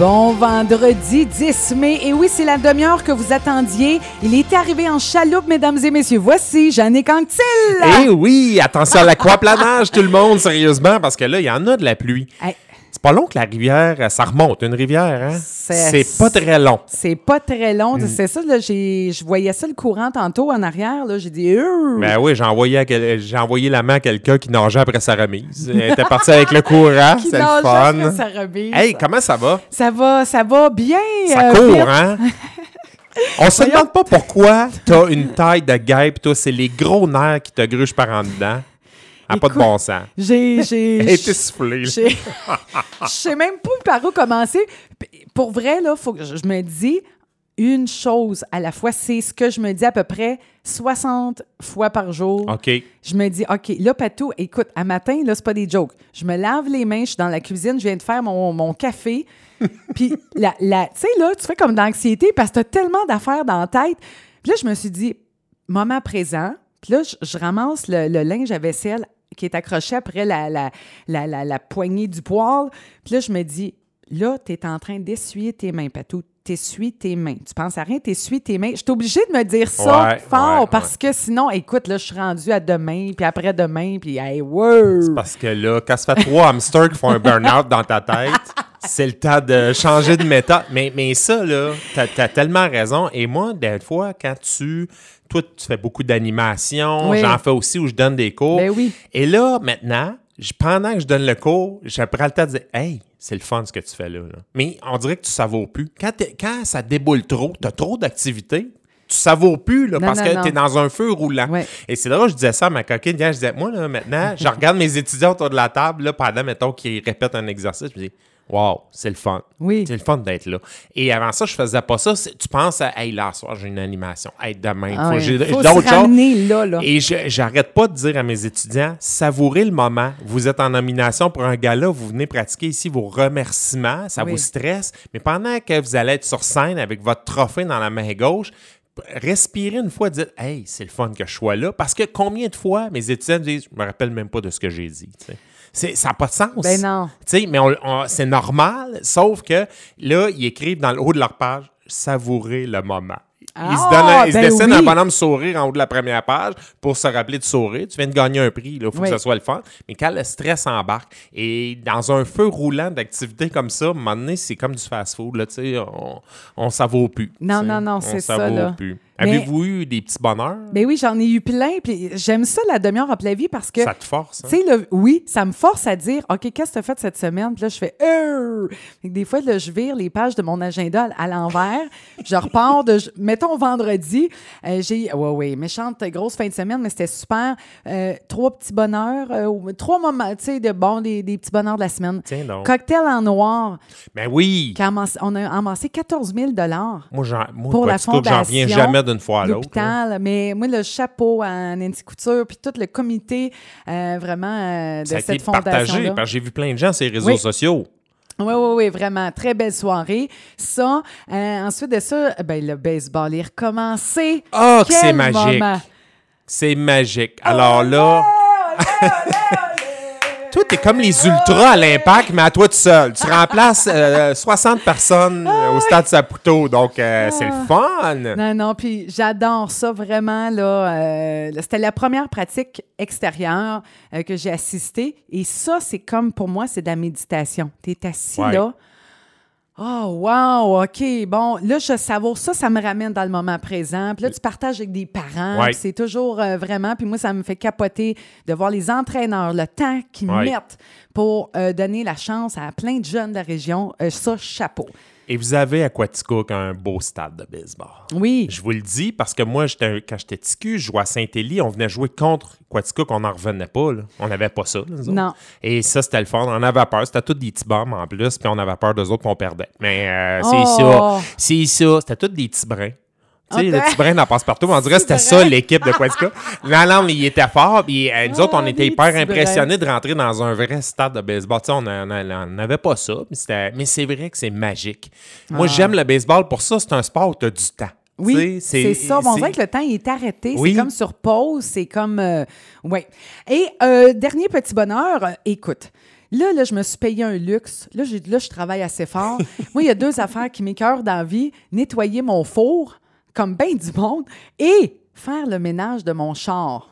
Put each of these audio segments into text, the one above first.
Bon vendredi 10 mai. Et oui, c'est la demi-heure que vous attendiez. Il est arrivé en chaloupe, mesdames et messieurs. Voici Jannick Anctil. Eh oui, attention à l'aquaplanage, tout le monde, sérieusement, parce que là, il y en a de la pluie. Hey, C'est pas long que la rivière, ça remonte, une rivière, hein? C'est- pas très long. c'est pas très long. Mm. C'est ça, là, je voyais ça le courant tantôt en arrière. là. J'ai dit, Euh, Ben oui, j'ai envoyé, j'ai envoyé la main à quelqu'un qui nageait après sa remise. Elle était partie avec le courant, c'est le nageait après fun. sa remise. Hey, comment ça va? Ça va, ça va bien. Ça euh, court, vite. hein? On se demande pas pourquoi t'as une taille de guêpe, toi, c'est les gros nerfs qui te gruchent par en dedans. Ah, pas de bon sens. J'ai, j'ai, était soufflée. Je sais même pas par où commencer. Pour vrai, là, faut que je me dis une chose à la fois. C'est ce que je me dis à peu près 60 fois par jour. OK. Je me dis, OK, là, Patou, écoute, à matin, là, c'est pas des jokes. Je me lave les mains, je suis dans la cuisine, je viens de faire mon, mon café. Puis, la, la, tu sais, là, tu fais comme d'anxiété parce que tu as tellement d'affaires dans la tête. Puis là, je me suis dit, moment présent. Puis là, je, je ramasse le, le linge à vaisselle qui est accroché après la, la, la, la, la poignée du poêle. Puis là, je me dis, là, tu es en train d'essuyer tes mains, Patou. T'essuies tes mains. Tu penses à rien, t'essuies tes mains. Je suis obligée de me dire ça Ouais, fort ouais, parce que sinon, écoute, là, je suis rendue à demain, puis après-demain, puis hey, wow! Parce que là, quand ça fait trois hamsters qui font un burn-out dans ta tête, c'est le temps de changer de méthode. Mais, mais ça, là, t'as as tellement raison. Et moi, des fois, quand tu. Toi, tu fais beaucoup d'animation. Oui. J'en fais aussi où je donne des cours. Ben oui. Et là, maintenant, pendant que je donne le cours, je prends le temps de dire Hey, c'est le fun ce que tu fais là. là. Mais on dirait que tu savoures plus. Quand, ça déboule trop, tu as trop d'activités. Tu savoures plus là, Non, parce non, que tu es dans un feu roulant. Ouais. Et c'est drôle, je disais ça à ma coquine hier. Je disais, moi, là, maintenant, je regarde mes étudiants autour de la table, là, pendant, mettons, qu'ils répètent un exercice. Je me dis, wow, c'est le fun. Oui. C'est le fun d'être là. Et avant ça, je faisais pas ça. Tu penses à, hey, là, soir, j'ai une animation. Hey, demain, Ah j'ai d'autres choses. là, là. Et je- j'arrête pas de dire à mes étudiants, savourez le moment. Vous êtes en nomination pour un gala, vous venez pratiquer ici vos remerciements, ça Oui. vous stresse. Mais pendant que vous allez être sur scène avec votre trophée dans la main gauche, respirez une fois, dites Hey, c'est le fun que je sois là. Parce que combien de fois mes étudiants disent Je me rappelle même pas de ce que j'ai dit. C'est- Ça n'a pas de sens. Ben non. Tu sais, mais on- on- c'est normal, sauf que là, ils écrivent dans le haut de leur page Savourez le moment. Ils se, Ah, donnent se ben dessinent oui. un bonhomme sourire en haut de la première page pour se rappeler de sourire. Tu viens de gagner un prix, il faut Oui. que ce soit le fun. Mais quand le stress embarque, et dans un feu roulant d'activités comme ça, à un moment donné, c'est comme du fast-food. là, tu sais, On on savoure plus. Non, non, non, On c'est ça, savoure là. plus. Avez-vous eu des petits bonheurs? Ben oui, j'en ai eu plein. Puis j'aime ça, la demi-heure en la vie, parce que, ça te force. hein? là, oui, ça me force à dire, OK, qu'est-ce que tu as fait cette semaine? Puis là, je fais, Euh! Des fois, là, je vire les pages de mon agenda à l'envers. je repars de, mettons, vendredi. euh, j'ai, ouais, ouais, méchante grosse fin de semaine, mais c'était super. Euh, trois petits bonheurs, euh, trois moments, tu sais, de bon, des, des petits bonheurs de la semaine. Tiens donc. Cocktail en noir, Ben oui! on a amassé 14 000 Moi, moi pour la Quaticook, j'en fondation, jamais d'une fois à l'autre. là. l'hôpital. Mais moi, le chapeau à Nancy Couture, puis tout le comité euh, vraiment euh, de Ça a été cette partagé, fondation-là. parce que j'ai vu plein de gens sur les réseaux Oui. sociaux. Oui, oui, oui, vraiment. Très belle soirée. Ça, euh, ensuite de ça, ben, le baseball est recommencé. Ah, Quel c'est magique! C'est magique. Alors là, toi, t'es comme les ultras à l'impact, mais à toi tout seul. Tu remplaces euh, 60 personnes euh, au stade Saputo, donc euh, c'est le fun. Non, non, puis j'adore ça vraiment. Là, euh, c'était la première pratique extérieure euh, que j'ai assistée. Et ça, c'est comme pour moi, c'est de la méditation. Tu es assis Ouais. là. Oh, wow, OK, bon. Là, je savoure ça, ça me ramène dans le moment présent. Puis là, tu partages avec des parents. Ouais. C'est toujours euh, vraiment. Puis moi, ça me fait capoter de voir les entraîneurs, le temps qu'ils Ouais. mettent pour euh, donner la chance à plein de jeunes de la région. Euh, ça, chapeau. Et vous avez à Quaticook un beau stade de baseball. Oui. Je vous le dis parce que moi, j'étais- quand j'étais ticu, je jouais à Saint-Élie, on venait jouer contre Quaticook, on n'en revenait pas. là. On n'avait pas ça. là, nous autres. Non. Et ça, c'était le fun. On avait peur. C'était tous des petits bombes en plus, puis on avait peur d'eux autres, puis on perdait. Mais euh, c'est Oh. ça. C'est ça. C'était tous des petits brins. Tu sais, Ah, le petit brin dans passe-partout, on dirait que c'était ça l'équipe de Quaticook. non, non, mais il était fort. Puis euh, nous autres, on Ah, était hyper impressionnés de rentrer dans un vrai stade de baseball. Tu sais, on n'avait pas ça. Mais, c'est vrai que c'est magique. Moi, j'aime le baseball pour ça. C'est un sport où tu as du temps. Ah. Oui, c'est ça. On dirait que le temps il est arrêté. Oui. C'est comme sur pause. C'est comme. euh, ouais. Et euh, dernier petit bonheur, écoute. Là, là, je me suis payé un luxe. Là, là je travaille assez fort. Moi, il y a deux affaires qui m'écœurent dans la vie. Nettoyer mon four, comme bien du monde, et faire le ménage de mon char.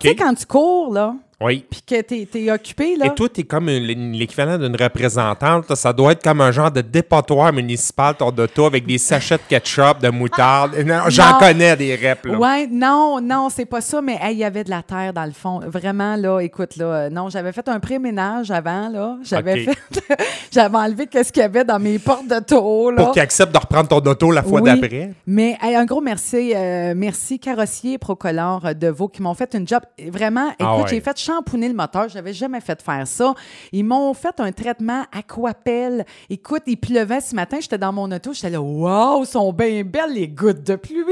Tu sais, quand tu cours, là, Oui. puis que t'es es occupé, là. Et toi, t'es comme l'équivalent d'une représentante. Ça doit être comme un genre de dépotoir municipal, ton auto, avec des sachets de ketchup, de moutarde. Non, J'en connais des reps, là. Ouais, non, non, c'est pas ça, mais hey, il y avait de la terre dans le fond. Vraiment, là, écoute, là, non, j'avais fait un pré-ménage avant, là. J'avais fait. j'avais enlevé qu'est-ce qu'il y avait dans mes portes de taux, là. Pour qu'ils acceptent de reprendre ton auto la fois Oui, d'après. Mais hey, un gros merci, euh, merci Carrossier et Procolore euh, de Vaux qui m'ont fait une job. Vraiment, écoute, Ah ouais. j'ai fait shampooner le moteur. J'avais jamais fait faire ça. Ils m'ont fait un traitement aquapelle. Écoute, il pleuvait ce matin. J'étais dans mon auto. J'étais là, waouh, sont bien belles les gouttes de pluie.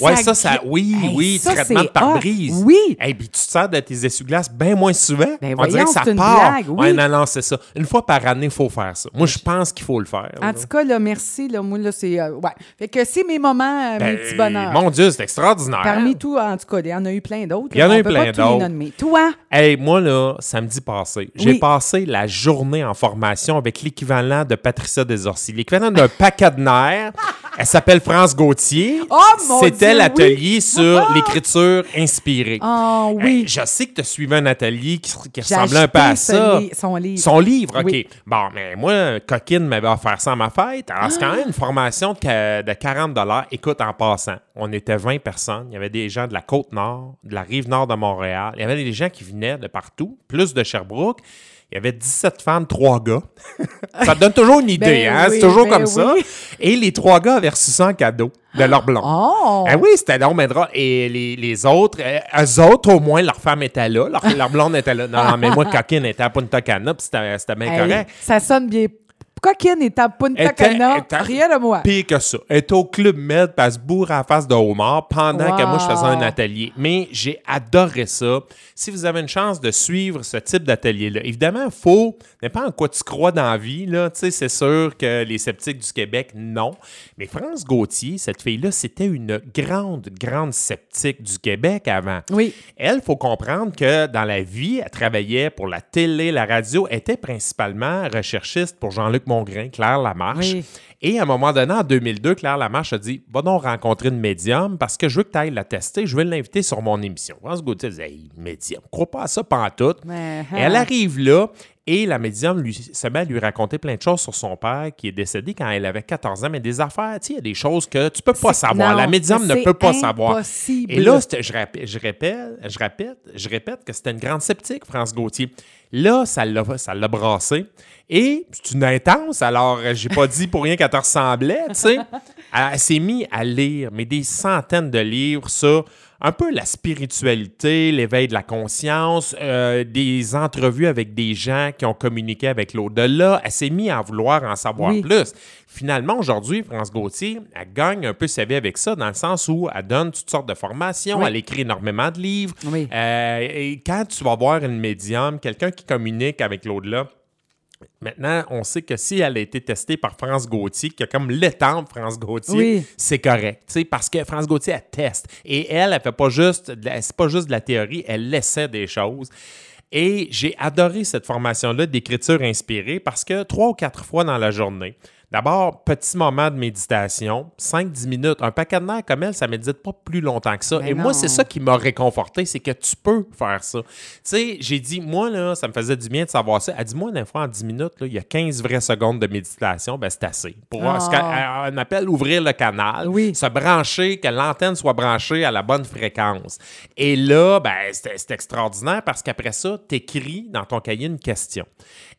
Ouais, ça, ça, oui, Hey, oui, ça, traitement pare-brise. hot. Oui. Et puis tu te sers de tes essuie-glaces bien moins souvent. Ben On dirait que ça part. blague, oui. Ouais, non, non, c'est ça. Une fois par année, il faut faire ça. Moi, je pense qu'il faut le faire. là. En tout cas, là, merci. Là, moi, là, c'est. euh, ouais. Fait que c'est mes moments, euh, mes Ben, petits bonheurs. Mon Dieu, c'est extraordinaire. Parmi tout, en tout cas, il y en a eu plein d'autres. Il y en a eu plein d'autres. nommer. Toi, Hey, moi, là, samedi passé, j'ai Oui. passé la journée en formation avec l'équivalent de Patricia Desorcy. L'équivalent d'un paquet de nerfs. Elle s'appelle France Gauthier. Oh, mon C'était l'atelier oui. sur l'écriture inspirée. Ah oui. Je sais que tu as suivi un atelier qui, ressemblait un peu à ça. li- son livre. Son livre, OK. Oui. Bon, mais moi, Coquine m'avait offert ça à ma fête. Alors, c'est quand Ah! même une formation de, de 40 Écoute, en passant, on était 20 personnes. Il y avait des gens de la Côte-Nord, de la Rive-Nord de Montréal. Il y avait des gens qui venaient de partout, plus de Sherbrooke. Il y avait 17 femmes, 3 gars. ça te donne toujours une idée, Ben hein? oui, c'est toujours ben comme ça. Et les trois gars avaient reçu ça en cadeau de leur blond. Oh! Ah oui, c'était donc mais. Et les, les autres, euh, eux autres, au moins, leur femme était là. Leur, leur blonde était là. Non, non, mais moi, Coquine était à Punta Cana, puis c'était c'était bien Hey, correct. ça sonne bien. Coquine est à Punta Cana, rien de moi. Pire que ça. Elle était au Club Med, puis elle se bourre à la face de homard pendant que moi, je faisais un atelier. Mais j'ai adoré ça. Si vous avez une chance de suivre ce type d'atelier-là, évidemment, il faut, pas en quoi tu crois dans la vie, là. Tu sais, c'est sûr que les sceptiques du Québec, non. Mais France Gauthier, cette fille-là, c'était une grande, grande sceptique du Québec avant. Oui. Elle, faut comprendre que dans la vie, elle travaillait pour la télé, la radio, elle était principalement recherchiste pour Jean-Luc Mongrain, Claire Lamarche. Oui. Et à un moment donné, en 2002, Claire Lamarche a dit Va donc rencontrer une médium parce que je veux que tu ailles la tester, je veux l'inviter sur mon émission. France Gauthier disait Hey, médium, crois pas à ça pantoute. Mais, Et Elle hein. arrive là et la médium lui, se met à lui raconter plein de choses sur son père qui est décédé quand elle avait 14 ans, mais des affaires, tu sais, il y a des choses que tu peux pas savoir. non, la médium ne peut pas savoir. impossible. Et là, je répète, je répète, je répète, je répète que c'était une grande sceptique, France Gauthier. Là, ça l'a, ça l'a brassé. Et c'est une intense, alors euh, j'ai pas dit pour rien qu'elle te ressemblait, tu sais. Elle, elle s'est mise à lire, mais des centaines de livres sur un peu la spiritualité, l'éveil de la conscience, euh, des entrevues avec des gens qui ont communiqué avec l'au-delà. Elle s'est mise à vouloir en savoir Oui. plus. Finalement, aujourd'hui, France Gauthier, elle gagne un peu sa vie avec ça, dans le sens où elle donne toutes sortes de formations, Oui. elle écrit énormément de livres. Oui. Euh, et quand tu vas voir une médium, quelqu'un qui communique avec l'au-delà, Maintenant, on sait que si elle a été testée par France Gauthier, qui a comme l'étampe France Gauthier, Oui. c'est correct. Parce que France Gauthier, elle teste. Et elle, elle fait pas juste, de la- c'est pas juste de la théorie, elle essaie des choses. Et j'ai adoré cette formation-là d'écriture inspirée parce que trois ou quatre fois dans la journée, d'abord, petit moment de méditation, 5-10 minutes. Un paquet de nerfs comme elle, ça ne médite pas plus longtemps que ça. Et moi, c'est ça qui m'a réconforté, c'est que tu peux faire ça. Tu sais, j'ai dit, moi, là, ça me faisait du bien de savoir ça. Elle dit, moi, des fois, en 10 minutes, là, il y a 15 vraies secondes de méditation, ben, c'est assez. Pour Ah. ce qu'on appelle ouvrir le canal, Oui. se brancher, que l'antenne soit branchée à la bonne fréquence. Et là, ben, c'est c'est extraordinaire parce qu'après ça, tu écris dans ton cahier une question.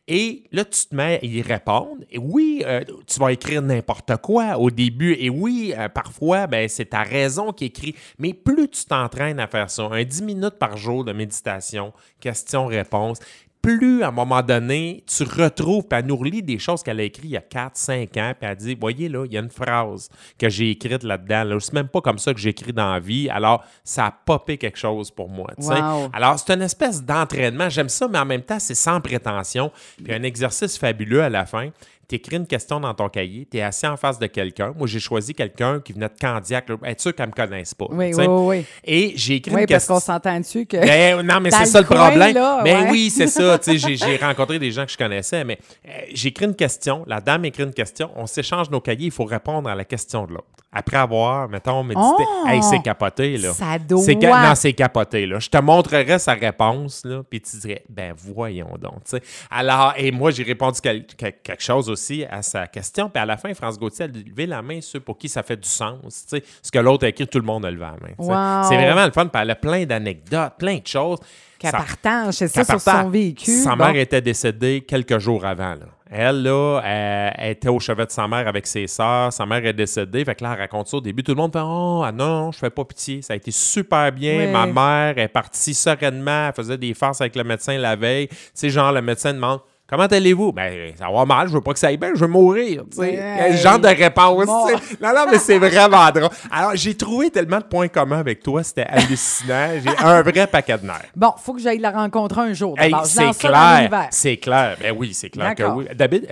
Et là, tu te mets à y répondre. Et oui, euh, tu vas écrire n'importe quoi au début. Et oui, euh, parfois, ben, c'est ta raison qui écrit. Mais plus tu t'entraînes à faire ça, un 10 minutes par jour de méditation, question-réponse, plus, à un moment donné, tu retrouves, puis elle nous relit des choses qu'elle a écrites il y a 4, 5 ans, puis elle dit, voyez là, il y a une phrase que j'ai écrite là-dedans. Là. C'est même pas comme ça que j'écris dans la vie. Alors, ça a popé quelque chose pour moi. Wow. Alors, c'est une espèce d'entraînement. J'aime ça, mais en même temps, c'est sans prétention. Puis un exercice fabuleux à la fin. Tu écris une question dans ton cahier, tu es assis en face de quelqu'un. Moi, j'ai choisi quelqu'un qui venait de Candiac, être sûr qu'elle ne me connaisse pas. Oui, oui, oui. Et j'ai écrit Oui, une parce question. qu'on s'entend dessus que. Ben, non, mais c'est ça le problème. là, ben ouais. oui, c'est ça. J'ai, rencontré des gens que je connaissais, mais euh, j'ai écrit une question. La dame écrit une question. On s'échange nos cahiers. Il faut répondre à la question de l'autre. Après avoir, mettons, médité. Oh! hey, c'est capoté, là. Ça doit. C'est Non, c'est capoté, là. Je te montrerai sa réponse, là, puis tu dirais, ben voyons donc, tu sais. Alors, et moi, j'ai répondu quel- quel- quelque chose aussi à sa question, puis à la fin, France Gauthier a levé la main, ceux pour qui ça fait du sens, tu sais. Ce que l'autre a écrit, tout le monde a levé la main. Wow. C'est vraiment le fun, puis elle a plein d'anecdotes, plein de choses. Qu'elle partage, c'est ça, qu'elle sur partage. son véhicule. Sa Bon. mère était décédée quelques jours avant. là. Elle, là, elle, elle était au chevet de sa mère avec ses sœurs. Sa mère est décédée. Fait que là, elle raconte ça au début. Tout le monde fait Oh, ah non, je fais pas pitié. Ça a été super bien. Ouais. Ma mère est partie sereinement. Elle faisait des farces avec le médecin la veille. Tu sais, genre, le médecin demande Comment allez-vous? Ben, ça va mal, je veux pas que ça aille bien, je veux mourir. tu sais. Le genre de réponse. Bon. Non, non, mais c'est vraiment drôle. Alors, j'ai trouvé tellement de points communs avec toi, c'était hallucinant. J'ai un vrai paquet de nerfs. Bon, faut que j'aille la rencontrer un jour. Hey, c'est clair. C'est clair. Ben oui, c'est clair que oui.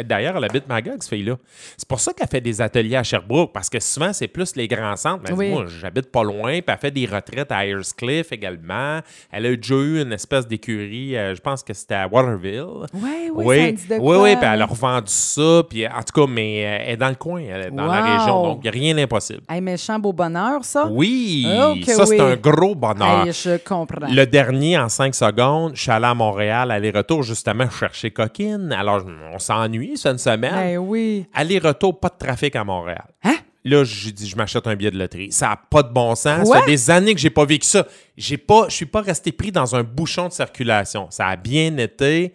D'ailleurs, elle habite Magog, cette fille-là. C'est pour ça qu'elle fait des ateliers à Sherbrooke, parce que souvent, c'est plus les grands centres. Mais Oui. moi, j'habite pas loin, puis elle fait des retraites à Cliff également. Elle a déjà eu une espèce d'écurie, euh, je pense que c'était à Waterville. Ouais, oui, me oui, oui, quoi? oui, puis elle a revendu ça, puis en tout cas, mais euh, elle est dans le coin, elle est dans la région, donc rien d'impossible. Hey, méchant beau bonheur, ça? Oui, ça, c'est un gros bonheur. Hey, je comprends. Le dernier, en cinq secondes, je suis allé à Montréal, aller-retour, justement, chercher Coquine. Alors, on s'ennuie, c'est une semaine. Ben oui. Aller-retour, pas de trafic à Montréal. Hein? Là, j'ai dit, je m'achète un billet de loterie. Ça n'a pas de bon sens. Ça fait des années que j'ai pas vécu ça. J'ai pas, je suis pas resté pris dans un bouchon de circulation. Ça a bien été.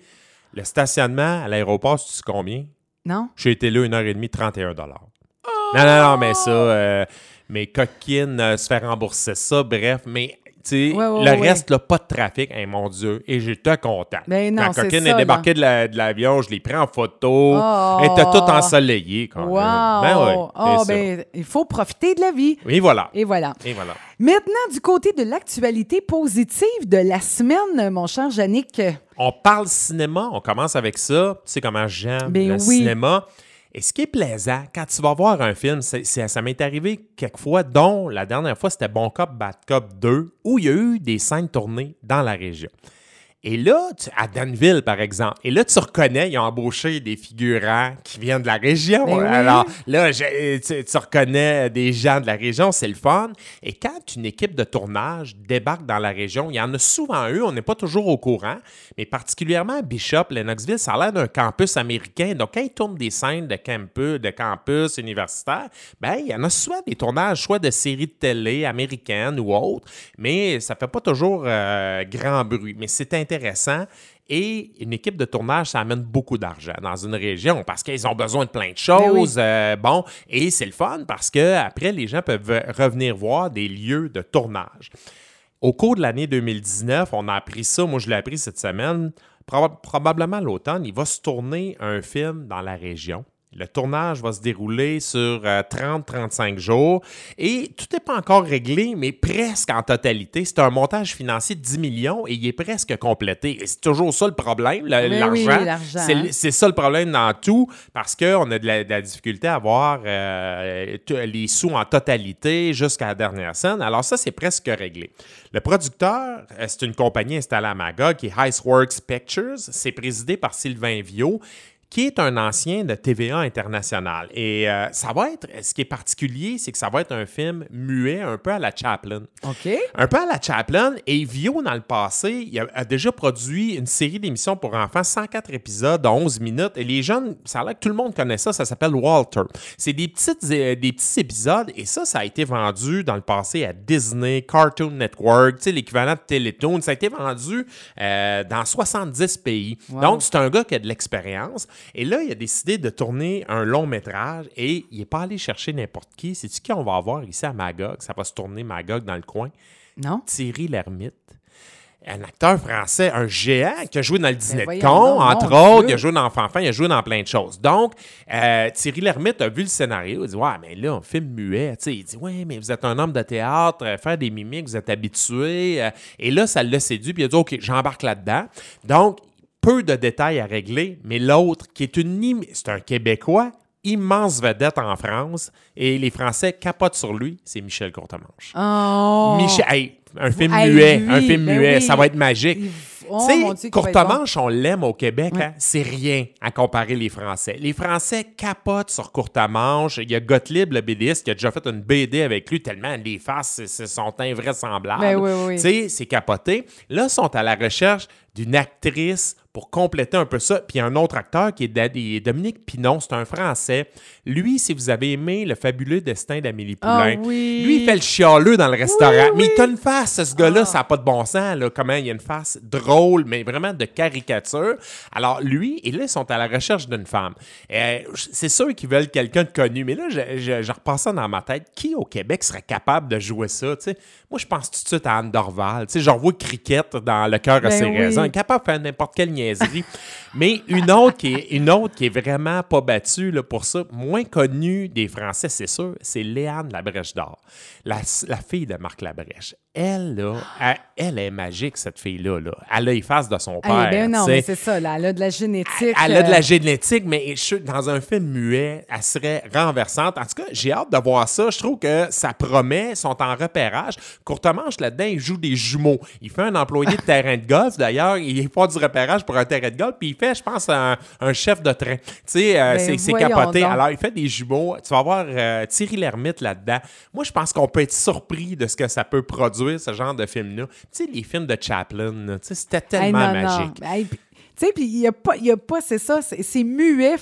Le stationnement à l'aéroport, tu sais combien? Non? J'ai été là une heure et demie, 31 Non, non, non, mais ça, euh, mes coquines euh, se faire rembourser ça, bref, mais sais, Ouais, ouais, le ouais. reste, là, pas de trafic, hein, mon Dieu, et j'étais content. Ben non, La coquine ça, est débarquée de la- de l'avion, je l'ai pris en photo, Oh. elle était toute ensoleillée quand Wow! même. Ben oh, ça. ben, il faut profiter de la vie. Et voilà. Et voilà. Et voilà. Maintenant, du côté de l'actualité positive de la semaine, mon cher Yannick. On parle cinéma, on commence avec ça. Tu sais comment j'aime Ben le oui. cinéma. Et ce qui est plaisant, quand tu vas voir un film, ça m'est arrivé quelquefois, dont la dernière fois, c'était Bon Cop, Bad Cop 2, où il y a eu des scènes tournées dans la région. Et là, tu- à Danville, par exemple, et là, tu reconnais, ils ont embauché des figurants qui viennent de la région. Ben oui. Alors là, je- tu, tu reconnais des gens de la région, c'est le fun. Et quand une équipe de tournage débarque dans la région, il y en a souvent eu, on n'est pas toujours au courant, mais particulièrement à Bishop, Lennoxville, ça a l'air d'un campus américain. Donc, quand ils tournent des scènes de campus, de campus universitaires, ben, il y en a souvent des tournages, soit de séries de télé américaines ou autres, mais ça fait pas toujours euh, grand bruit. Mais c'est intéressant. Et une équipe de tournage, ça amène beaucoup d'argent dans une région parce qu'ils ont besoin de plein de choses. euh, bon, et c'est le fun parce que après, les gens peuvent revenir voir des lieux de tournage. Au cours de l'année 2019, on a appris ça. Moi, je l'ai appris cette semaine. Proba- probablement l'automne, il va se tourner un film dans la région. Le tournage va se dérouler sur euh, 30-35 jours et tout n'est pas encore réglé, mais presque en totalité. C'est un montage financier de 10 millions et il est presque complété. Et c'est toujours ça le problème, l'argent. oui, l'argent. C'est ça le problème dans tout, parce qu'on a de la, de la difficulté à avoir euh, les sous en totalité jusqu'à la dernière scène. Alors ça, c'est presque réglé. Le producteur, euh, c'est une compagnie installée à Magog qui est Iceworks Pictures. C'est présidé par Sylvain Viau qui est un ancien de TVA International. Et euh, ça va être, ce qui est particulier, c'est que ça va être un film muet, un peu à la Chaplin. OK. Un peu à la Chaplin. Et Vio, dans le passé, il a, a déjà produit une série d'émissions pour enfants, 104 épisodes de 11 minutes. Et les jeunes, ça a l'air que tout le monde connaît ça, ça s'appelle Walter. C'est des, petites, euh, des petits épisodes. Et ça, ça a été vendu dans le passé à Disney, Cartoon Network, l'équivalent de Télétoon. Ça a été vendu euh, dans 70 pays. Wow. Donc, c'est un gars qui a de l'expérience. Et là, il a décidé de tourner un long métrage et il n'est pas allé chercher n'importe qui. C'est-tu qui on va avoir ici à Magog? Ça va se tourner Magog dans le coin. Non? Thierry Lhermitte. Un acteur français, un géant qui a joué dans le dîner de voyons con, entre autres. Il a joué dans Fanfan, il a joué dans plein de choses. Donc, euh, Thierry Lhermitte a vu le scénario. Il dit Ouais, mais là, un film muet. Tu sais, il dit Ouais, mais vous êtes un homme de théâtre, euh, faire des mimiques, vous êtes habitué. Euh, et là, ça l'a séduit. Puis il a dit Ok, j'embarque là-dedans. Donc, peu de détails à régler, mais l'autre, qui est une c'est un Québécois, immense vedette en France, et les Français capotent sur lui, c'est Michel Courtemanche. Oh! Michel, hey, un film Hey, muet, lui, un film ben muet, oui. ça va être magique. Oh, tu sais, bon. Courtemanche, on l'aime au Québec, hein, c'est rien à comparer les Français. Les Français capotent sur Courtemanche. Il y a Gottlieb, le BDiste, qui a déjà fait une BD avec lui, tellement les faces sont invraisemblables. Ben oui, oui. Tu sais, c'est capoté. Là, ils sont à la recherche d'une actrice pour compléter un peu ça. Puis il y a un autre acteur qui est Dominique Pinon, c'est un Français. Lui, si vous avez aimé Le fabuleux destin d'Amélie Ah Poulain, oui. lui, il fait le chialeux dans le restaurant. Oui, Mais il t'a une face, ce gars-là, Ah. ça n'a pas de bon sens. Là. Comment il y a une face drôle, mais vraiment de caricature. Alors, lui, et là, ils sont à la recherche d'une femme. Euh, c'est sûr qu'ils veulent quelqu'un de connu, mais là, je, je, je repasse ça dans ma tête. Qui au Québec serait capable de jouer ça? Moi, je pense tout de suite à Anne Dorval. Tu sais, je revois Cricket dans Le cœur à Ben ses raisons. Capable de faire n'importe quelle niaiserie. mais une autre, qui est, une autre qui est vraiment pas battue là, pour ça, moins connue des Français, c'est sûr, c'est Léane Labrèche d'Or. La, la fille de Marc Labrèche. Elle, là, elle, elle est magique, cette fille-là. Là. Elle a les faces de son Eh père. ben non, mais c'est ça, là, elle a de la génétique. Elle a de euh, la génétique, mais je dans un film muet, elle serait renversante. En tout cas, j'ai hâte de voir ça. Je trouve que ça promet. Ils sont en repérage. Courtemanche, là-dedans, il joue des jumeaux. Il fait un employé de terrain de golf. D'ailleurs, il fait du repérage pour un terrain de golf. Puis il fait, je pense, un, un chef de train. Tu sais, euh, Ben, c'est capoté. donc. Alors, il fait des jumeaux. Tu vas voir euh, Thierry Lhermitte là-dedans. Moi, je pense qu'on peut être surpris de ce que ça peut produire, ce genre de film-là. Tu sais, les films de Chaplin, là, tu sais, c'était tellement non. magique. Hey, Tu sais, puis il n'y a pas, il y a pas c'est ça, c'est muet,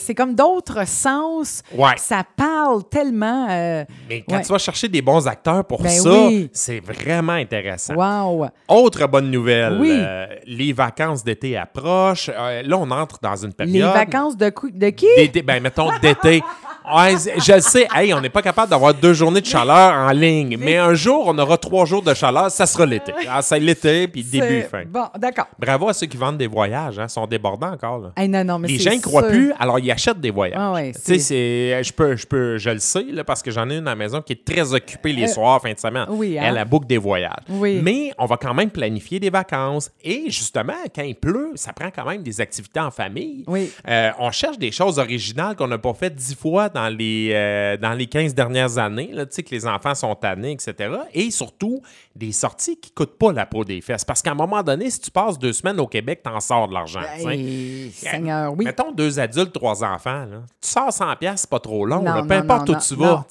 c'est comme d'autres sens. Ouais. Ça parle tellement. euh, Mais quand Ouais. tu vas chercher des bons acteurs pour Ben ça, oui. c'est vraiment intéressant. wow! Autre bonne nouvelle, Oui. euh, les vacances d'été approchent. Euh, là, on entre dans une période. Les vacances de, de qui? Ben, mettons d'été. Ouais, je le sais, hey, on n'est pas capable d'avoir deux journées de chaleur en ligne, mais un jour, on aura trois jours de chaleur, ça sera l'été. Ah, c'est l'été, puis début, fin. Bon, d'accord. Bravo à ceux qui vendent des voyages, hein, sont débordants encore. Là. Hey, non, non, mais Les gens ne croient plus, alors ils achètent des voyages. Ah ouais, tu sais, c'est- c'est, je peux, je peux, je le sais là, parce que j'en ai une à la maison qui est très occupée les Euh, soirs, fin de semaine. oui, hein? Elle a boucle des voyages. Oui. Mais on va quand même planifier des vacances. Et justement, quand il pleut, ça prend quand même des activités en famille. Oui. Euh, on cherche des choses originales qu'on n'a pas faites dix fois dans les, euh, dans les 15 dernières années, là, tu sais, que les enfants sont tannés, etc. Et surtout, des sorties qui ne coûtent pas la peau des fesses. Parce qu'à un moment donné, si tu passes deux semaines au Québec, t'en sors de l'argent. Hey, Seigneur, oui. Mettons deux adultes, trois enfants. Là. Tu sors 100 pièces, c'est pas trop long. Non, là. Peu non, importe non, où tu vas.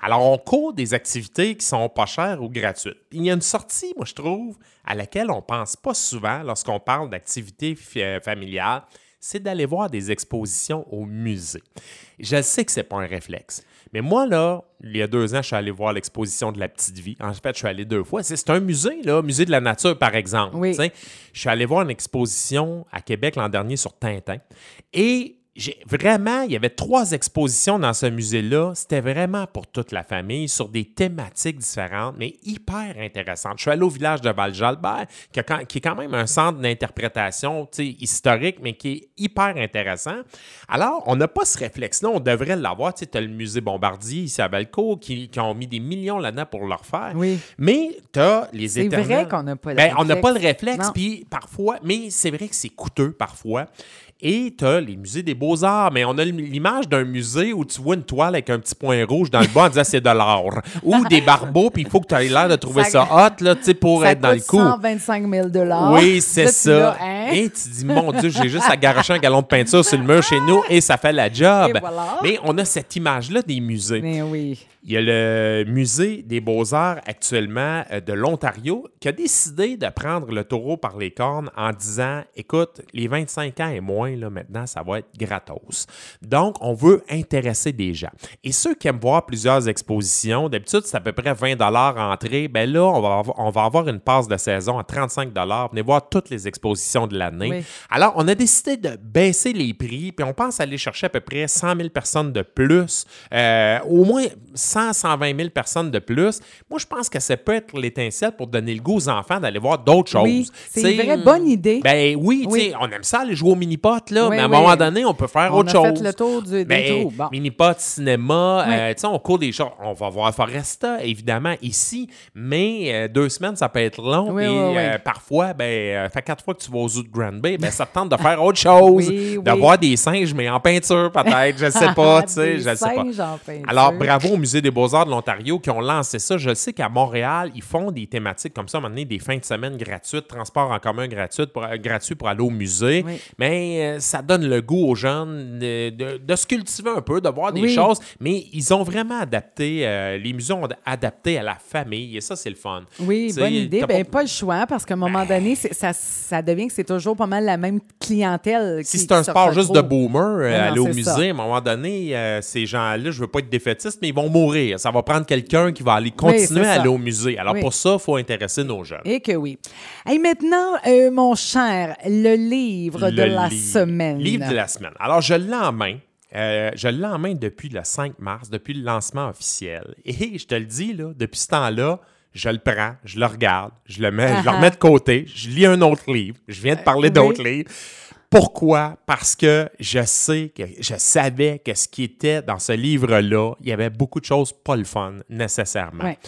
Alors, on court des activités qui sont pas chères ou gratuites. Il y a une sortie, moi, je trouve, à laquelle on pense pas souvent lorsqu'on parle d'activités euh, familiales, c'est d'aller voir des expositions au musée. Je sais que c'est pas un réflexe. Mais moi, là, il y a deux ans, je suis allé voir l'exposition de la petite vie. En fait, je suis allé deux fois. C'est un musée, là, musée de la nature, par exemple. Oui. Je suis allé voir une exposition à Québec l'an dernier sur Tintin. Et vraiment, il y avait trois expositions dans ce musée-là. C'était vraiment pour toute la famille sur des thématiques différentes, mais hyper intéressantes. Je suis allé au village de Val-Jalbert, qui, est quand même un centre d'interprétation historique, mais qui est hyper intéressant. Alors, on n'a pas ce réflexe-là. On devrait l'avoir. Tu as le musée Bombardier ici à Valcourt qui, qui ont mis des millions là-dedans pour le refaire. Oui. Mais tu as les C'est vrai qu'on n'a pas le Ben, On n'a réflexe. pas le réflexe, puis parfois, mais c'est vrai que c'est coûteux parfois. Et tu as les musées des beaux-arts, mais on a l'image d'un musée où tu vois une toile avec un petit point rouge dans le bas en disant c'est de l'or. Ou des barbeaux, puis il faut que tu aies l'air de trouver ça, Ça- hot là, pour ça être dans le coup. 125 000 Oui, c'est ça. hein? Et tu dis, mon Dieu, j'ai juste à garocher un galon de peinture sur le mur chez nous et ça fait la job. Voilà. Mais on a cette image-là des musées. Mais oui. Il y a le Musée des beaux-arts actuellement euh, de l'Ontario qui a décidé de prendre le taureau par les cornes en disant écoute, les 25 ans et moins, là, maintenant, ça va être gratos. Donc, on veut intéresser des gens. Et ceux qui aiment voir plusieurs expositions, d'habitude, c'est à peu près 20 entrée. Ben là, on va, avoir, on va avoir une passe de saison à 35 Venez voir toutes les expositions de l'année. Oui. Alors, on a décidé de baisser les prix, puis on pense aller chercher à peu près 100 000 personnes de plus, euh, au moins 100, 120 000 personnes de plus. Moi, je pense que ça peut être l'étincelle pour donner le goût aux enfants d'aller voir d'autres choses. Oui, c'est une vraie bonne idée. Ben oui, on aime ça aller jouer au mini-pot, là, mais à un moment donné, on peut faire On autre a chose. fait le tour du- Ben. Bon. Mini-pot, cinéma, euh, tu sais, on court des choses. On va voir Foresta, évidemment, ici, mais euh, deux semaines, ça peut être long. Et parfois, ben, fait quatre fois que tu vas au zoo, de Grand Bay, ben, ça te tente de faire autre chose, Oui, d'avoir oui. des singes, mais en peinture peut-être, je sais pas, tu sais, je sais pas. Alors, bravo au Musée des Beaux-Arts de l'Ontario qui ont lancé ça. Je sais qu'à Montréal, ils font des thématiques comme ça, à un moment donné, des fins de semaine gratuites, transport en commun gratuit pour, euh, gratuit pour aller au musée. Oui. Mais euh, ça donne le goût aux jeunes de, de- de se cultiver un peu, de voir des choses. Mais ils ont vraiment adapté, euh, les musées ont adapté à la famille et ça, c'est le fun. Oui, bonne idée. Ben, pas- pas le choix, parce qu'à un moment donné, c'est- ça, ça devient que c'est toujours pas mal la même clientèle. Si c'est un sport juste de boomer, euh, aller au musée, ça. à un moment donné, euh, ces gens-là, je veux pas être défaitiste, mais ils vont mourir. Ça va prendre quelqu'un qui va aller continuer à aller au musée. Alors Oui. pour ça, il faut intéresser nos jeunes. Et que oui. Et maintenant, euh, mon cher, le livre de la livre. semaine. Livre de la semaine. Alors, je l'ai en main. Euh, je l'ai en main depuis le 5 mars, depuis le lancement officiel. Et je te le dis, là, depuis ce temps-là, je le prends, je le regarde, je le, mets, je le remets de côté, je lis un autre livre. Je viens de parler oui. d'autres livres. Pourquoi? Parce que je sais que je savais que ce qui était dans ce livre-là, il y avait beaucoup de choses pas le fun nécessairement. Ouais.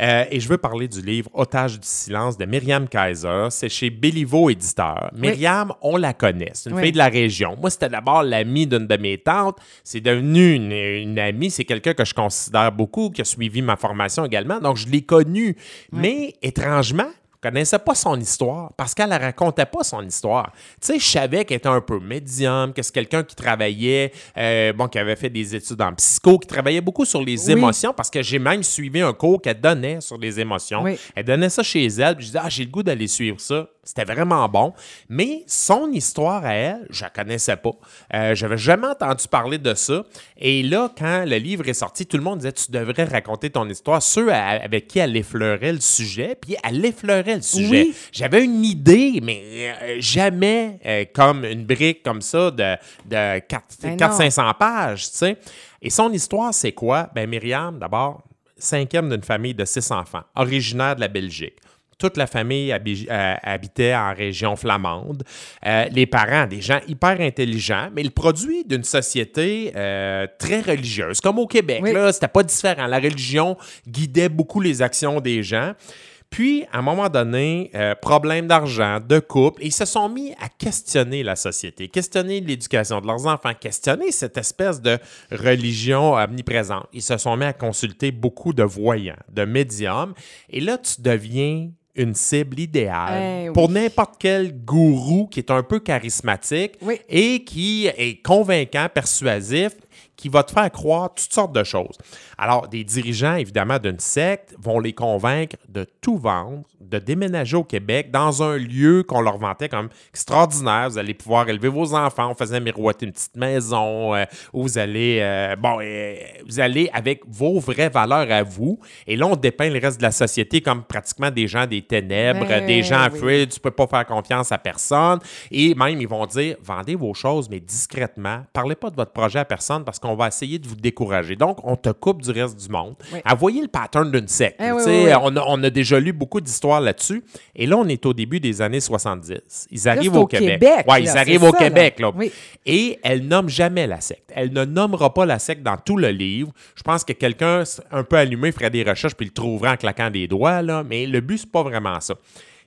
Euh, et je veux parler du livre Otage du silence de Myriam Kaiser. C'est chez Béliveau Éditeur. Myriam, on la connaît. C'est une Oui. fille de la région. Moi, c'était d'abord l'amie d'une de mes tantes. C'est devenu une, une amie. C'est quelqu'un que je considère beaucoup, qui a suivi ma formation également. Donc, je l'ai connue. Mais étrangement, connaissais pas son histoire parce qu'elle ne racontait pas son histoire. Tu sais, je savais qu'elle était un peu médium, que c'est quelqu'un qui travaillait, euh, bon, qui avait fait des études en psycho, qui travaillait beaucoup sur les Oui. émotions parce que j'ai même suivi un cours qu'elle donnait sur les émotions. Oui. Elle donnait ça chez elle, puis je disais, ah, j'ai le goût d'aller suivre ça. C'était vraiment bon. Mais son histoire à elle, je la connaissais pas. Euh, J'avais jamais entendu parler de ça. Et là, quand le livre est sorti, tout le monde disait, tu devrais raconter ton histoire. Ceux avec qui elle effleurait le sujet, puis elle effleurait le sujet. Oui. J'avais une idée, mais euh, jamais euh, comme une brique comme ça de, de Ben 400-500 pages, tu sais. Et son histoire, c'est quoi? Ben Myriam, d'abord, cinquième d'une famille de six enfants, originaire de la Belgique. Toute la famille euh, habitait en région flamande. Euh, les parents, des gens hyper intelligents, mais le produit d'une société euh, très religieuse, comme au Québec. Oui. Là, c'était pas différent. La religion guidait beaucoup les actions des gens. Puis, à un moment donné, euh, problème d'argent, de couple, et ils se sont mis à questionner la société, questionner l'éducation de leurs enfants, questionner cette espèce de religion omniprésente. Ils se sont mis à consulter beaucoup de voyants, de médiums, et là, tu deviens une cible idéale Eh oui. pour n'importe quel gourou qui est un peu charismatique Oui. et qui est convaincant, persuasif, qui va te faire croire toutes sortes de choses. Alors, des dirigeants, évidemment, d'une secte vont les convaincre de tout vendre, de déménager au Québec dans un lieu qu'on leur vantait comme extraordinaire. Vous allez pouvoir élever vos enfants. On faisait miroiter une petite maison euh, où vous allez, euh, bon, euh, vous allez avec vos vraies valeurs à vous. Et là, on dépeint le reste de la société comme pratiquement des gens des ténèbres, Ben des gens oui. fluides, tu peux pas faire confiance à personne. Et même, ils vont dire, vendez vos choses, mais discrètement. Parlez pas de votre projet à personne parce qu'on va essayer de vous décourager. Donc, on te coupe du reste du monde. Oui. Voyez le pattern d'une secte. Eh oui, oui. On, a, on a déjà lu beaucoup d'histoires là-dessus. Et là, on est au début des années 70. Ils arrivent au, au Québec. Québec, Ouais, là, ils arrivent au. Québec. Là. Et elle nomme jamais la secte. Elle ne nommera pas la secte dans tout le livre. Je pense que quelqu'un un peu allumé ferait des recherches puis le trouverait en claquant des doigts, là. mais le but, c'est pas vraiment ça.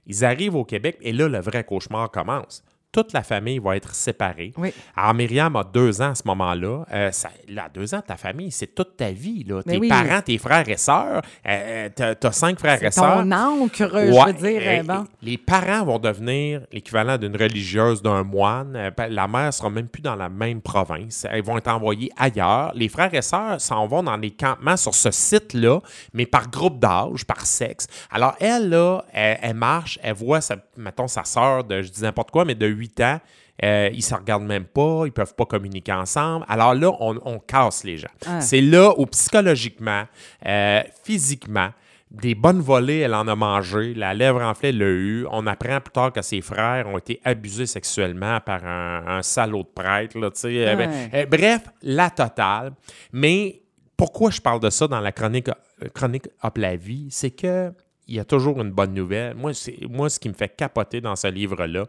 Ils arrivent au Québec et là, le vrai cauchemar commence. Toute la famille va être séparée. Oui. Alors, Myriam a deux ans à ce moment-là. Euh, ça, là, deux ans, ta famille, c'est toute ta vie. Là. Mais Tes oui. parents, tes frères et sœurs, euh, t'as, cinq frères et C'est sœurs. ton encre, je veux dire. euh, bon. Les parents vont devenir l'équivalent d'une religieuse, d'un moine. Euh, ben, La mère sera même plus dans la même province. Elles vont être envoyées ailleurs. Les frères et sœurs s'en vont dans des campements sur ce site-là, mais par groupe d'âge, par sexe. Alors, elle, là, elle, elle marche, elle voit, sa, mettons, sa sœur de, je dis n'importe quoi, mais de 8 ans. Euh, ils ne se regardent même pas, ils ne peuvent pas communiquer ensemble. Alors là, on, on casse les gens. Ah. C'est là où psychologiquement, euh, physiquement, des bonnes volées, elle en a mangé. La lèvre enflée, elle l'a eu. On apprend plus tard que ses frères ont été abusés sexuellement par un, un salaud de prêtre. Là. Euh, ben, euh, bref, la totale. Mais pourquoi je parle de ça dans la chronique, euh, chronique Hop la vie? C'est que il y a toujours une bonne nouvelle. Moi, c'est, moi ce qui me fait capoter dans ce livre-là,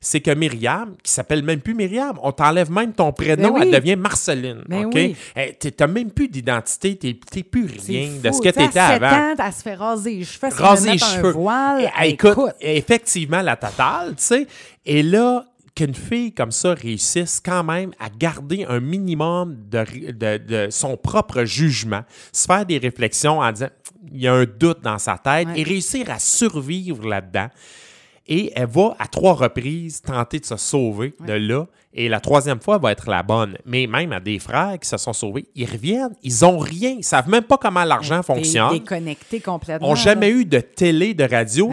c'est que Myriam, qui s'appelle même plus Myriam, on t'enlève même ton prénom, Ben oui. elle devient Marceline. Ben OK? oui. Eh, T'as même plus d'identité, t'es, t'es plus rien de ce que tu 7 avant. ans, elle se fait raser les cheveux, raser les cheveux. un voile. Eh, écoute, Écoute, effectivement, la totale, tu sais. Et là, qu'une fille comme ça réussisse quand même à garder un minimum de, de- de son propre jugement, se faire des réflexions en disant il y a un doute dans sa tête Ouais. et réussir à survivre là-dedans. Et elle va à trois reprises tenter de se sauver de là. Et la troisième fois va être la bonne. Mais même à des frères qui se sont sauvés, ils reviennent, ils ont rien. Ils savent même pas comment l'argent fonctionne déconnecté complètement. ont jamais là. eu de télé, de radio.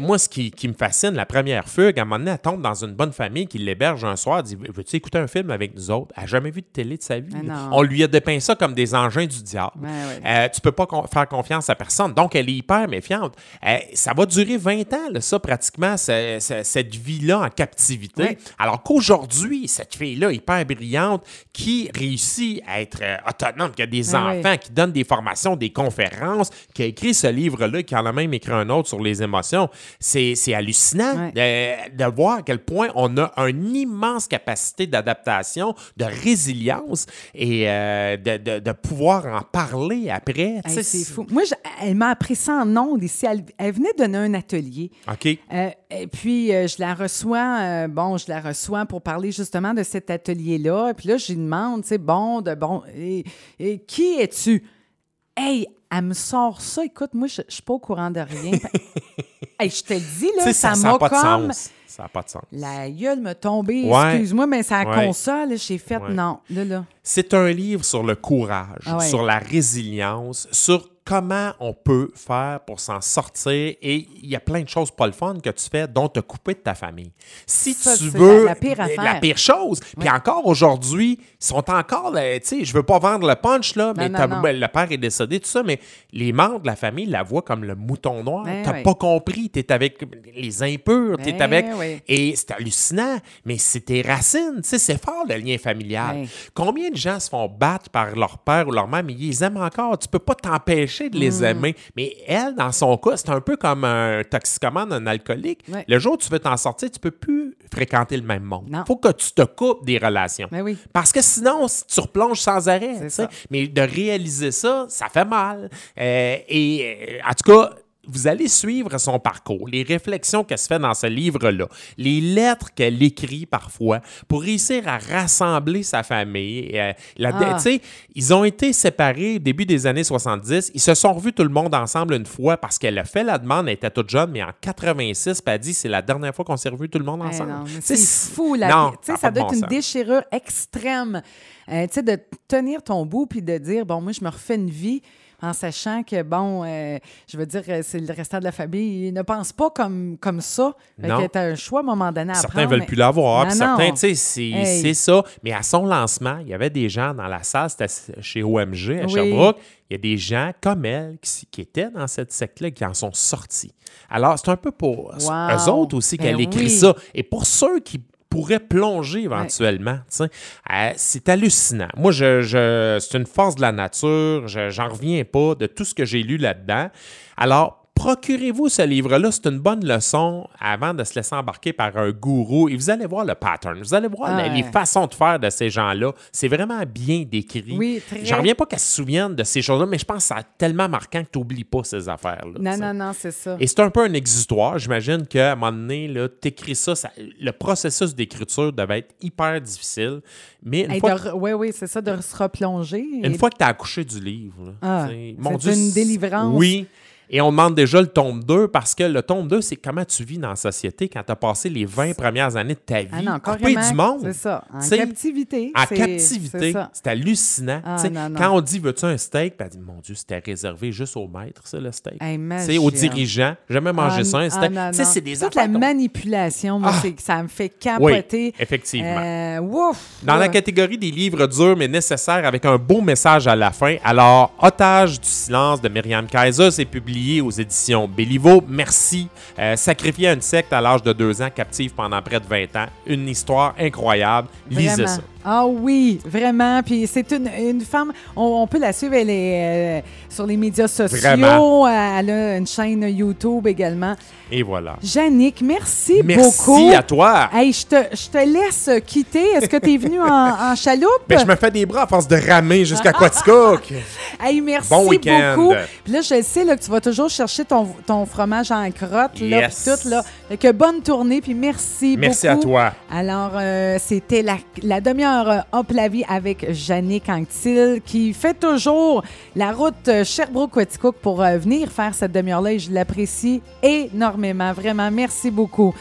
Moi, ce qui, qui me fascine, la première fugue, à un moment donné, elle tombe dans une bonne famille qui l'héberge un soir, elle dit Veux-tu écouter un film avec nous autres Elle n'a jamais vu de télé de sa vie. On lui a dépeint ça comme des engins du diable. Ouais, ouais. Euh, tu peux pas con- faire confiance à personne. Donc, elle est hyper méfiante. Euh, ça va durer 20 ans, là, ça, pratiquement, ce- ce- cette vie-là en captivité. Alors qu'aujourd'hui, cette fille-là, hyper brillante, qui réussit à être euh, autonome, qui a des Ouais, enfants, qui donne des formations, des conférences, qui a écrit ce livre-là, qui en a même écrit un autre sur les émotions, c'est c'est hallucinant de, de voir à quel point on a une immense capacité d'adaptation, de résilience et euh, de, de- de pouvoir en parler après. Hey, c'est fou. Moi, je- elle m'a appris ça en ondes ici. Elle, elle venait donner un atelier. OK. Euh, et puis, euh, je la reçois, euh, bon, je la reçois pour parler justement de cet atelier-là. Puis là, je lui demande, tu sais, bon, de bon, et, et qui es-tu? Hey, elle me sort ça. Écoute, moi, je, je suis pas au courant de rien. hey, je te le dis, là, ça m'a pas de comme... sens. Ça n'a pas de sens. La gueule me tombée, Ouais. excuse-moi, mais ça Ouais. console, j'ai fait Ouais. non, là, là. C'est un livre sur le courage, Ah sur la résilience, sur comment on peut faire pour s'en sortir. Et il y a plein de choses pas le fun que tu fais, dont te couper de ta famille. Si Ça, tu veux. la- la pire affaire. La pire chose. Puis encore aujourd'hui, ils sont encore. là, Tu sais, je veux pas vendre le punch, là, mais non, t'as- non. ben, le père est décédé, tout ça, mais les membres de la famille la voient comme le mouton noir. Ben T'as pas compris. T'es avec les impurs, t'es Ben avec. Et c'est hallucinant, mais c'est tes racines. Tu sais, c'est fort le lien familial. Combien de gens se font battre par leur père ou leur mère, mais ils les aiment encore. Tu peux pas t'empêcher de les aimer. Mais elle, dans son cas, c'est un peu comme un toxicomane, un alcoolique. Ouais. Le jour où tu veux t'en sortir, tu peux plus fréquenter le même monde. Non. faut que tu te coupes des relations. Ben oui. Parce que sinon, si tu replonges sans arrêt. Mais de réaliser ça, ça fait mal. Euh, et euh, en tout cas, vous allez suivre son parcours, les réflexions qu'elle se fait dans ce livre-là, les lettres qu'elle écrit parfois pour réussir à rassembler sa famille. Euh, la- Ah. ils ont été séparés au début des années 70. Ils se sont revus tout le monde ensemble une fois parce qu'elle a fait la demande, elle était toute jeune, mais en 86, puis elle a dit c'est la dernière fois qu'on s'est revus tout le monde ensemble. c'est fou, la non, ça de doit bon être une sens. déchirure extrême. Euh, de tenir ton bout puis de dire, bon, moi, je me refais une vie en sachant que, bon, euh, je veux dire, euh, c'est le restant de la famille. Ils ne pensent pas comme, comme ça. Fait Non. que t'as un choix à un moment donné à Certains prendre, veulent mais- plus l'avoir, puis certains, tu sais, c'est Hey. c'est ça. Mais à son lancement, il y avait des gens dans la salle, c'était chez OMG à Oui. Sherbrooke. Il y a des gens comme elle qui, qui étaient dans cette secte-là qui en sont sortis. Alors, c'est un peu pour Wow. eux autres aussi qu'elle Ben écrit oui. ça. Et pour ceux qui pourraient plonger éventuellement, euh, c'est hallucinant. Moi, je, je- c'est une force de la nature. Je, j'en reviens pas de tout ce que j'ai lu là-dedans. Alors, procurez-vous ce livre-là. C'est une bonne leçon avant de se laisser embarquer par un gourou. Et vous allez voir le pattern. Vous allez voir Ah la- les ouais. façons de faire de ces gens-là. C'est vraiment bien décrit. Oui, très. J'en reviens pas qu'elle se souvienne de ces choses-là, mais je pense que c'est tellement marquant que tu n'oublies pas ces affaires-là. Non, non, non, c'est ça. Et c'est un peu un exutoire. J'imagine qu'à un moment donné, tu écris ça, ça- le processus d'écriture devait être hyper difficile. Mais une Hey, fois, de re- oui, oui, c'est ça, de se replonger. une fois que tu as accouché du livre, là, Ah, mon Dieu, une délivrance. Oui. Et on demande déjà le tome 2 parce que le tome 2, c'est comment tu vis dans la société quand tu as passé les 20 premières années de ta vie Ah non, coupé du monde. C'est ça. En captivité. En c'est- captivité, c'est c'est hallucinant. Ah, non, non. Quand on dit veux-tu un steak, elle dit mon Dieu, c'était réservé juste au maître, ça, le steak. Hey, Tu sais, au imagine. dirigeant. J'ai jamais mangé Ah, ça, un ah, steak. c'est des Toute la manipulation, moi, Ah. c'est ça me fait Oui, capoter. effectivement. Euh, ouf, Dans la catégorie des livres durs mais nécessaires avec un beau message à la fin, alors Otage du silence de Myriam Kaiser, c'est publié aux éditions Béliveau. Merci. Euh, sacrifié à une secte à l'âge de deux ans, captive pendant près de 20 ans. Une histoire incroyable. Lisez Vraiment. ça. Ah oui, vraiment. Puis c'est une, une femme, on, on peut la suivre, elle est euh, sur les médias sociaux. Vraiment. Elle a une chaîne YouTube également. Et voilà. Jannick, merci, Merci beaucoup. à toi. Hey, je te, je te laisse quitter. Est-ce que tu es venu en, en chaloupe? Ben, je me fais des bras à force de ramer jusqu'à Quaticook. Hey, merci Bon week-end. beaucoup. Puis là, je sais là, que tu vas toujours chercher ton, ton fromage en crotte. Là, Yes. tout, là. Fait que bonne tournée, puis merci, Merci beaucoup. à toi. Alors, euh, c'était la, la demi-heure euh, Hop la vie avec Jannick Anctil qui fait toujours la route euh, Sherbrooke-Quaticook pour euh, venir faire cette demi-heure-là et je l'apprécie énormément. Vraiment, merci beaucoup.